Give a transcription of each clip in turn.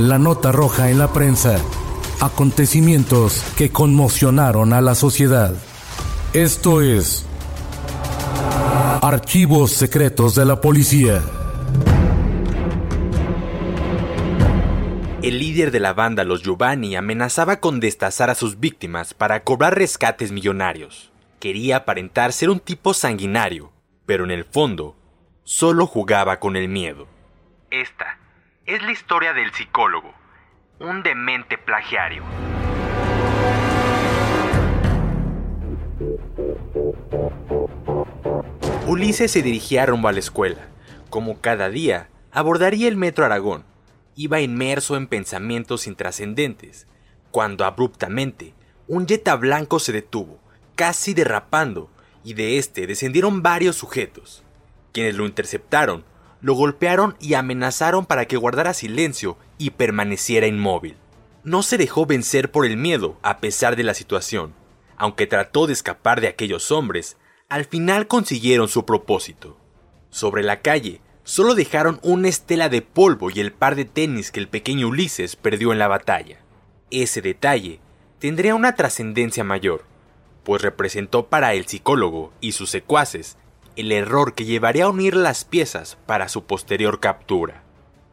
La nota roja en la prensa. Acontecimientos que conmocionaron a la sociedad. Esto es Archivos Secretos de la Policía. El líder de la banda Los Giovanni amenazaba con destazar a sus víctimas para cobrar rescates millonarios. Quería aparentar ser un tipo sanguinario, pero en el fondo solo jugaba con el miedo. Esta es la historia del psicólogo, un demente plagiario. Ulises se dirigía rumbo a la escuela. Como cada día, abordaría el metro Aragón. Iba inmerso en pensamientos intrascendentes, cuando abruptamente un jetta blanco se detuvo, casi derrapando, y de este descendieron varios sujetos. Quienes lo interceptaron, lo golpearon y amenazaron para que guardara silencio y permaneciera inmóvil. No se dejó vencer por el miedo a pesar de la situación. Aunque trató de escapar de aquellos hombres, al final consiguieron su propósito. Sobre la calle, solo dejaron una estela de polvo y el par de tenis que el pequeño Ulises perdió en la batalla. Ese detalle tendría una trascendencia mayor, pues representó para el psicólogo y sus secuaces el error que llevaría a unir las piezas para su posterior captura.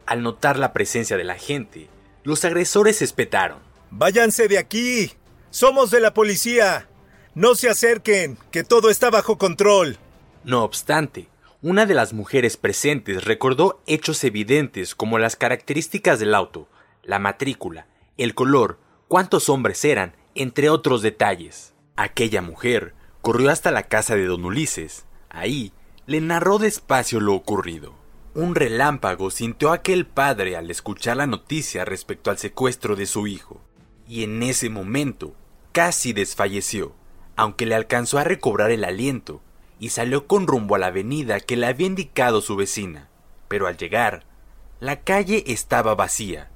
Al notar la presencia de la gente, los agresores espetaron. Váyanse de aquí. Somos de la policía. No se acerquen, que todo está bajo control. No obstante, una de las mujeres presentes recordó hechos evidentes como las características del auto, la matrícula, el color, cuántos hombres eran, entre otros detalles. Aquella mujer corrió hasta la casa de don Ulises. Ahí le narró despacio lo ocurrido. Un relámpago sintió aquel padre al escuchar la noticia respecto al secuestro de su hijo, y en ese momento casi desfalleció, aunque le alcanzó a recobrar el aliento y salió con rumbo a la avenida que le había indicado su vecina. Pero al llegar, la calle estaba vacía,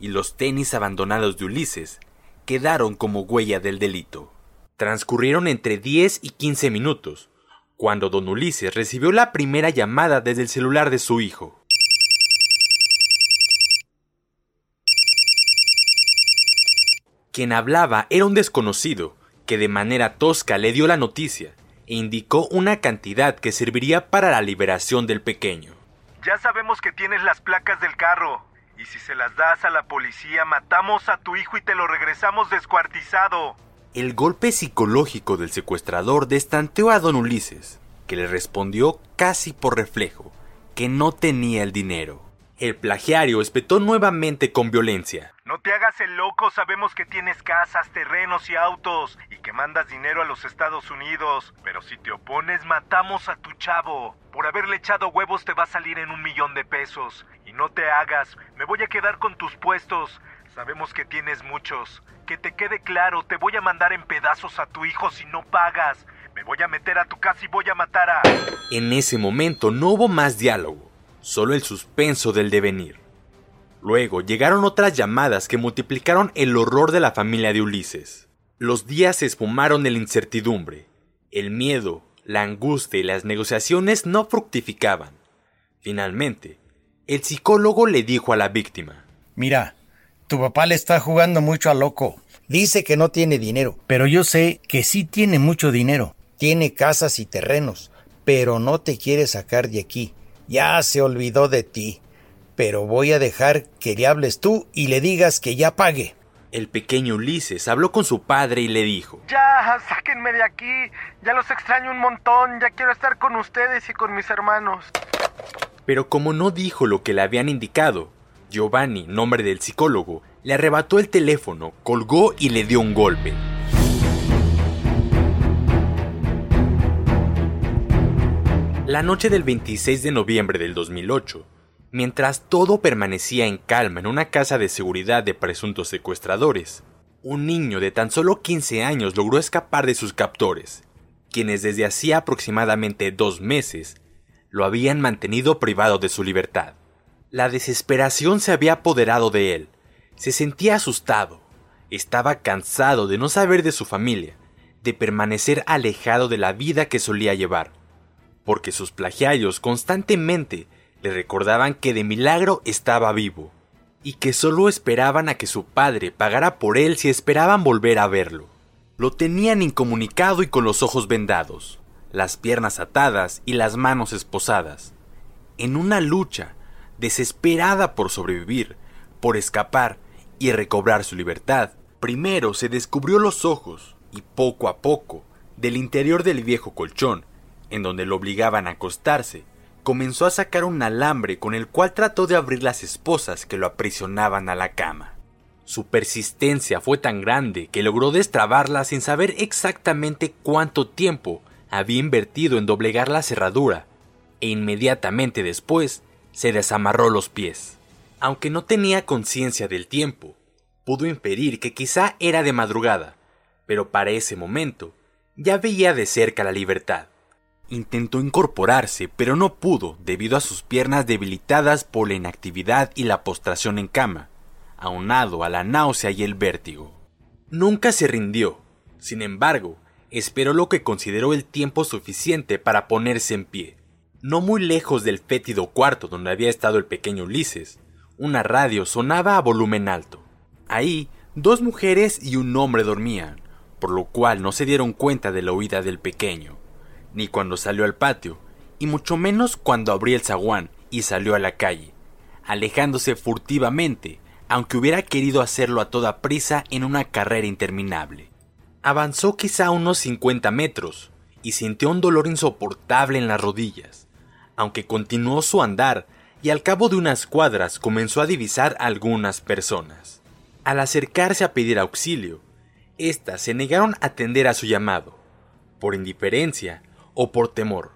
y los tenis abandonados de Ulises quedaron como huella del delito. Transcurrieron entre 10 y 15 minutos, cuando don Ulises recibió la primera llamada desde el celular de su hijo. Quien hablaba era un desconocido, que de manera tosca le dio la noticia e indicó una cantidad que serviría para la liberación del pequeño. Ya sabemos que tienes las placas del carro. Y si se las das a la policía, matamos a tu hijo y te lo regresamos descuartizado. El golpe psicológico del secuestrador destanteó a don Ulises, que le respondió casi por reflejo, que no tenía el dinero. El plagiario espetó nuevamente con violencia. No te hagas el loco, sabemos que tienes casas, terrenos y autos y que mandas dinero a los Estados Unidos. Pero si te opones, matamos a tu chavo. Por haberle echado huevos te va a salir en un millón de pesos. Y no te hagas, me voy a quedar con tus puestos. Sabemos que tienes muchos. Que te quede claro, te voy a mandar en pedazos a tu hijo si no pagas. Me voy a meter a tu casa y voy a matar a... En ese momento no hubo más diálogo, solo el suspenso del devenir. Luego llegaron otras llamadas que multiplicaron el horror de la familia de Ulises. Los días se esfumaron de la incertidumbre. El miedo, la angustia y las negociaciones no fructificaban. Finalmente, el psicólogo le dijo a la víctima. Mira, tu papá le está jugando mucho a loco. Dice que no tiene dinero, pero yo sé que sí tiene mucho dinero. tiene casas y terrenos, pero no te quiere sacar de aquí. Ya se olvidó de ti. Pero voy a dejar que le hables tú y le digas que ya pague. El pequeño Ulises habló con su padre y le dijo Ya, sáquenme de aquí. Ya los extraño un montón. Ya quiero estar con ustedes y con mis hermanos. Pero como no dijo lo que le habían indicado, Giovanni, nombre del psicólogo, le arrebató el teléfono, colgó y le dio un golpe. La noche del 26 de noviembre del 2008, mientras todo permanecía en calma en una casa de seguridad de presuntos secuestradores, un niño de tan solo 15 años logró escapar de sus captores, quienes desde hacía aproximadamente dos meses lo habían mantenido privado de su libertad. La desesperación se había apoderado de él. Se sentía asustado. Estaba cansado de no saber de su familia, de permanecer alejado de la vida que solía llevar, porque sus plagiarios constantemente le recordaban que de milagro estaba vivo, y que solo esperaban a que su padre pagara por él si esperaban volver a verlo. Lo tenían incomunicado y con los ojos vendados, las piernas atadas y las manos esposadas, en una lucha desesperada por sobrevivir, por escapar y recobrar su libertad. Primero se descubrió los ojos y poco a poco, del interior del viejo colchón, en donde lo obligaban a acostarse, comenzó a sacar un alambre con el cual trató de abrir las esposas que lo aprisionaban a la cama. Su persistencia fue tan grande que logró destrabarla sin saber exactamente cuánto tiempo había invertido en doblegar la cerradura, e inmediatamente después se desamarró los pies. Aunque no tenía conciencia del tiempo, pudo inferir que quizá era de madrugada, pero para ese momento ya veía de cerca la libertad. Intentó incorporarse, pero no pudo debido a sus piernas debilitadas por la inactividad y la postración en cama, aunado a la náusea y el vértigo. Nunca se rindió. Sin embargo, esperó lo que consideró el tiempo suficiente para ponerse en pie. No muy lejos del fétido cuarto donde había estado el pequeño Ulises, una radio sonaba a volumen alto. Ahí, dos mujeres y un hombre dormían, por lo cual no se dieron cuenta de la huida del pequeño, ni cuando salió al patio, y mucho menos cuando abrió el zaguán y salió a la calle, alejándose furtivamente, aunque hubiera querido hacerlo a toda prisa en una carrera interminable. Avanzó quizá unos 50 metros y sintió un dolor insoportable en las rodillas, aunque continuó su andar y al cabo de unas cuadras comenzó a divisar algunas personas. Al acercarse a pedir auxilio, éstas se negaron a atender a su llamado, por indiferencia o por temor.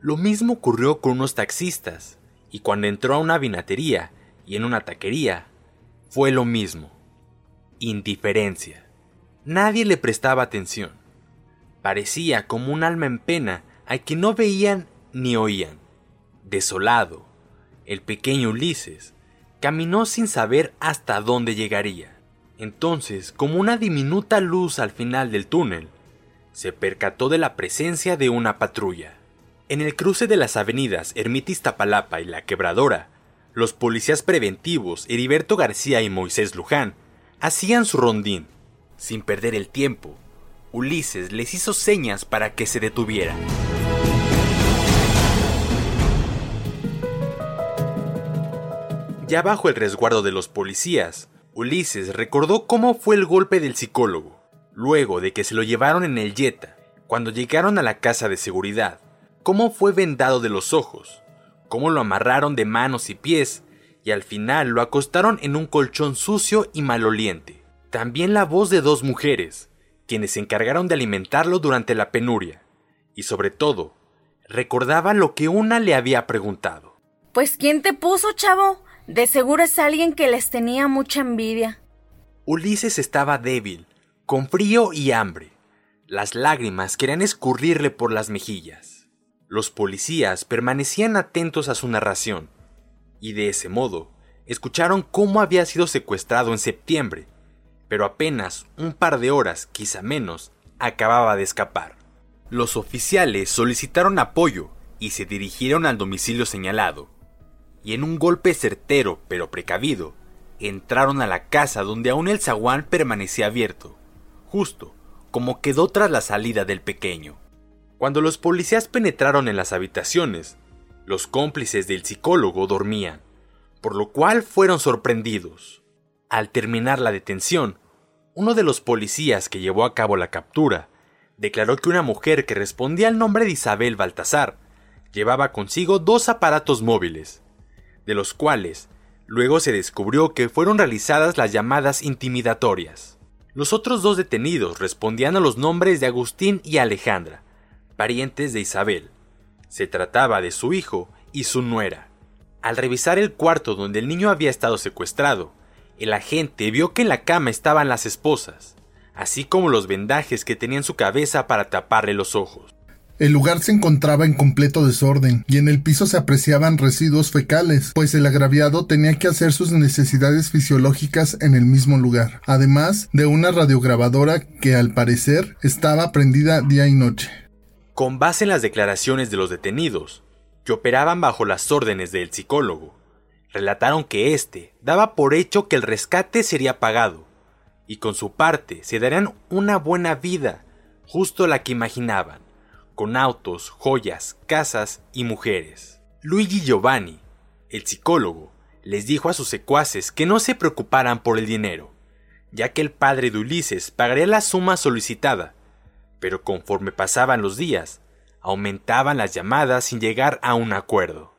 Lo mismo ocurrió con unos taxistas, y cuando entró a una vinatería y en una taquería, fue lo mismo. Indiferencia. Nadie le prestaba atención. Parecía como un alma en pena a quien no veían ni oían. Desolado, el pequeño Ulises caminó sin saber hasta dónde llegaría. Entonces, como una diminuta luz al final del túnel, se percató de la presencia de una patrulla. En el cruce de las avenidas Ermitis Tapalapa y La Quebradora, los policías preventivos Heriberto García y Moisés Luján hacían su rondín sin perder el tiempo, Ulises les hizo señas para que se detuvieran. Ya bajo el resguardo de los policías, Ulises recordó cómo fue el golpe del psicólogo, luego de que se lo llevaron en el Jetta, cuando llegaron a la casa de seguridad, cómo fue vendado de los ojos, cómo lo amarraron de manos y pies, y al final lo acostaron en un colchón sucio y maloliente. También la voz de dos mujeres, quienes se encargaron de alimentarlo durante la penuria, y sobre todo, recordaba lo que una le había preguntado. Pues ¿quién te puso, chavo? De seguro es alguien que les tenía mucha envidia. Ulises estaba débil, con frío y hambre. Las lágrimas querían escurrirle por las mejillas. Los policías permanecían atentos a su narración, y de ese modo, escucharon cómo había sido secuestrado en septiembre pero apenas un par de horas, quizá menos, acababa de escapar. Los oficiales solicitaron apoyo y se dirigieron al domicilio señalado, y en un golpe certero pero precavido, entraron a la casa donde aún el zaguán permanecía abierto, justo como quedó tras la salida del pequeño. Cuando los policías penetraron en las habitaciones, los cómplices del psicólogo dormían, por lo cual fueron sorprendidos. Al terminar la detención, uno de los policías que llevó a cabo la captura declaró que una mujer que respondía al nombre de Isabel Baltasar llevaba consigo dos aparatos móviles, de los cuales luego se descubrió que fueron realizadas las llamadas intimidatorias. Los otros dos detenidos respondían a los nombres de Agustín y Alejandra, parientes de Isabel. Se trataba de su hijo y su nuera. Al revisar el cuarto donde el niño había estado secuestrado, el agente vio que en la cama estaban las esposas, así como los vendajes que tenía en su cabeza para taparle los ojos. El lugar se encontraba en completo desorden y en el piso se apreciaban residuos fecales, pues el agraviado tenía que hacer sus necesidades fisiológicas en el mismo lugar, además de una radiograbadora que al parecer estaba prendida día y noche. Con base en las declaraciones de los detenidos, que operaban bajo las órdenes del psicólogo, relataron que éste daba por hecho que el rescate sería pagado, y con su parte se darían una buena vida, justo la que imaginaban, con autos, joyas, casas y mujeres. Luigi Giovanni, el psicólogo, les dijo a sus secuaces que no se preocuparan por el dinero, ya que el padre de Ulises pagaría la suma solicitada pero conforme pasaban los días, aumentaban las llamadas sin llegar a un acuerdo.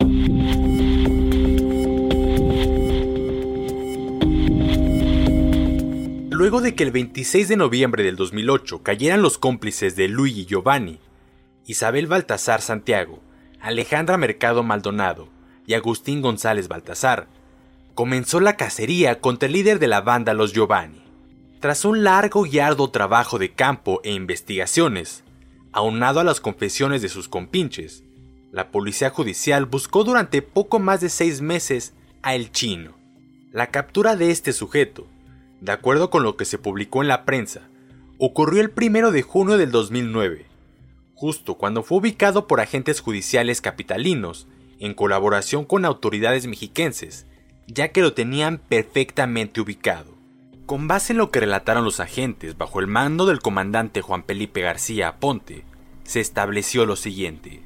Luego de que el 26 de noviembre del 2008 cayeran los cómplices de Luigi Giovanni, Isabel Baltasar Santiago, Alejandra Mercado Maldonado y Agustín González Baltasar, comenzó la cacería contra el líder de la banda Los Giovanni. Tras un largo y arduo trabajo de campo e investigaciones, aunado a las confesiones de sus compinches, la policía judicial buscó durante poco más de seis meses a El Chino. La captura de este sujeto, de acuerdo con lo que se publicó en la prensa, ocurrió el 1 de junio del 2009, justo cuando fue ubicado por agentes judiciales capitalinos en colaboración con autoridades mexiquenses, ya que lo tenían perfectamente ubicado. Con base en lo que relataron los agentes bajo el mando del comandante Juan Felipe García Aponte, se estableció lo siguiente.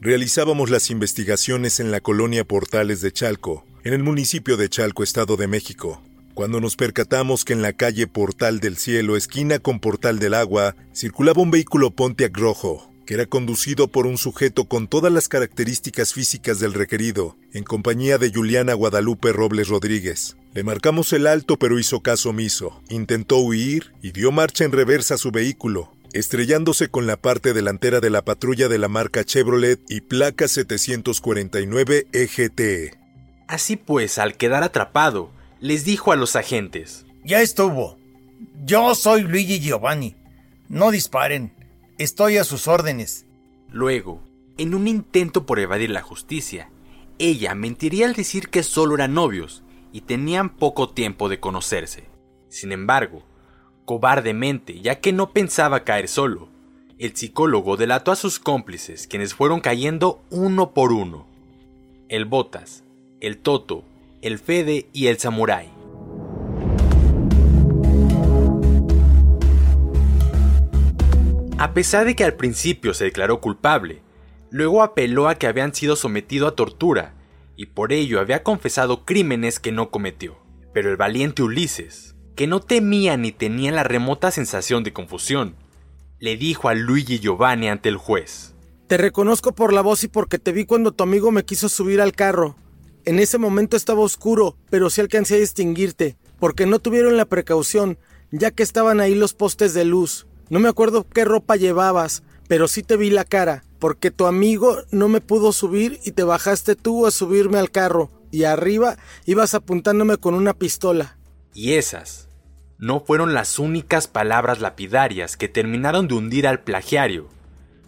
Realizábamos las investigaciones en la colonia Portales de Chalco, en el municipio de Chalco, Estado de México, cuando nos percatamos que en la calle Portal del Cielo, esquina con Portal del Agua, circulaba un vehículo Pontiac rojo, que era conducido por un sujeto con todas las características físicas del requerido, en compañía de Juliana Guadalupe Robles Rodríguez. Le marcamos el alto pero hizo caso omiso, intentó huir y dio marcha en reversa a su vehículo, estrellándose con la parte delantera de la patrulla de la marca Chevrolet y placa 749 EGT. Así pues, al quedar atrapado, les dijo a los agentes: Ya estuvo. Yo soy Luigi Giovanni. No disparen. Estoy a sus órdenes. Luego, en un intento por evadir la justicia, ella mentiría al decir que solo eran novios y tenían poco tiempo de conocerse. Sin embargo, cobardemente, ya que no pensaba caer solo, el psicólogo delató a sus cómplices, quienes fueron cayendo uno por uno. El Botas, el Toto, el Fede y el Samurai. A pesar de que al principio se declaró culpable, luego apeló a que habían sido sometidos a tortura y por ello había confesado crímenes que no cometió. Pero el valiente Ulises, que no temía ni tenía la remota sensación de confusión, le dijo a Luigi Giovanni ante el juez. Te reconozco por la voz y porque te vi cuando tu amigo me quiso subir al carro. En ese momento estaba oscuro, pero sí alcancé a distinguirte, porque no tuvieron la precaución, ya que estaban ahí los postes de luz. No me acuerdo qué ropa llevabas, pero sí te vi la cara, porque tu amigo no me pudo subir y te bajaste tú a subirme al carro, y arriba ibas apuntándome con una pistola. Y esas no fueron las únicas palabras lapidarias que terminaron de hundir al plagiario,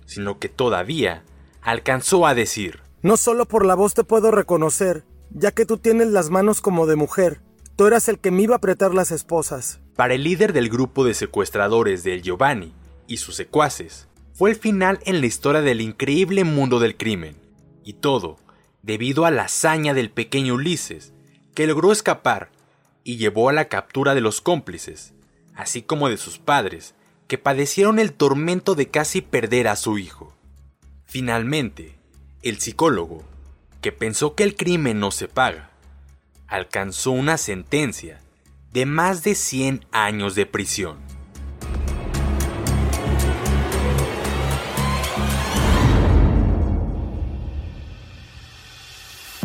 sino que todavía alcanzó a decir, No solo por la voz te puedo reconocer, ya que tú tienes las manos como de mujer, tú eras el que me iba a apretar las esposas. Para el líder del grupo de secuestradores del Giovanni y sus secuaces, fue el final en la historia del increíble mundo del crimen. Y todo debido a la hazaña del pequeño Ulises, que logró escapar y llevó a la captura de los cómplices, así como de sus padres, que padecieron el tormento de casi perder a su hijo. Finalmente, el psicólogo, que pensó que el crimen no se paga, alcanzó una sentencia de más de 100 años de prisión.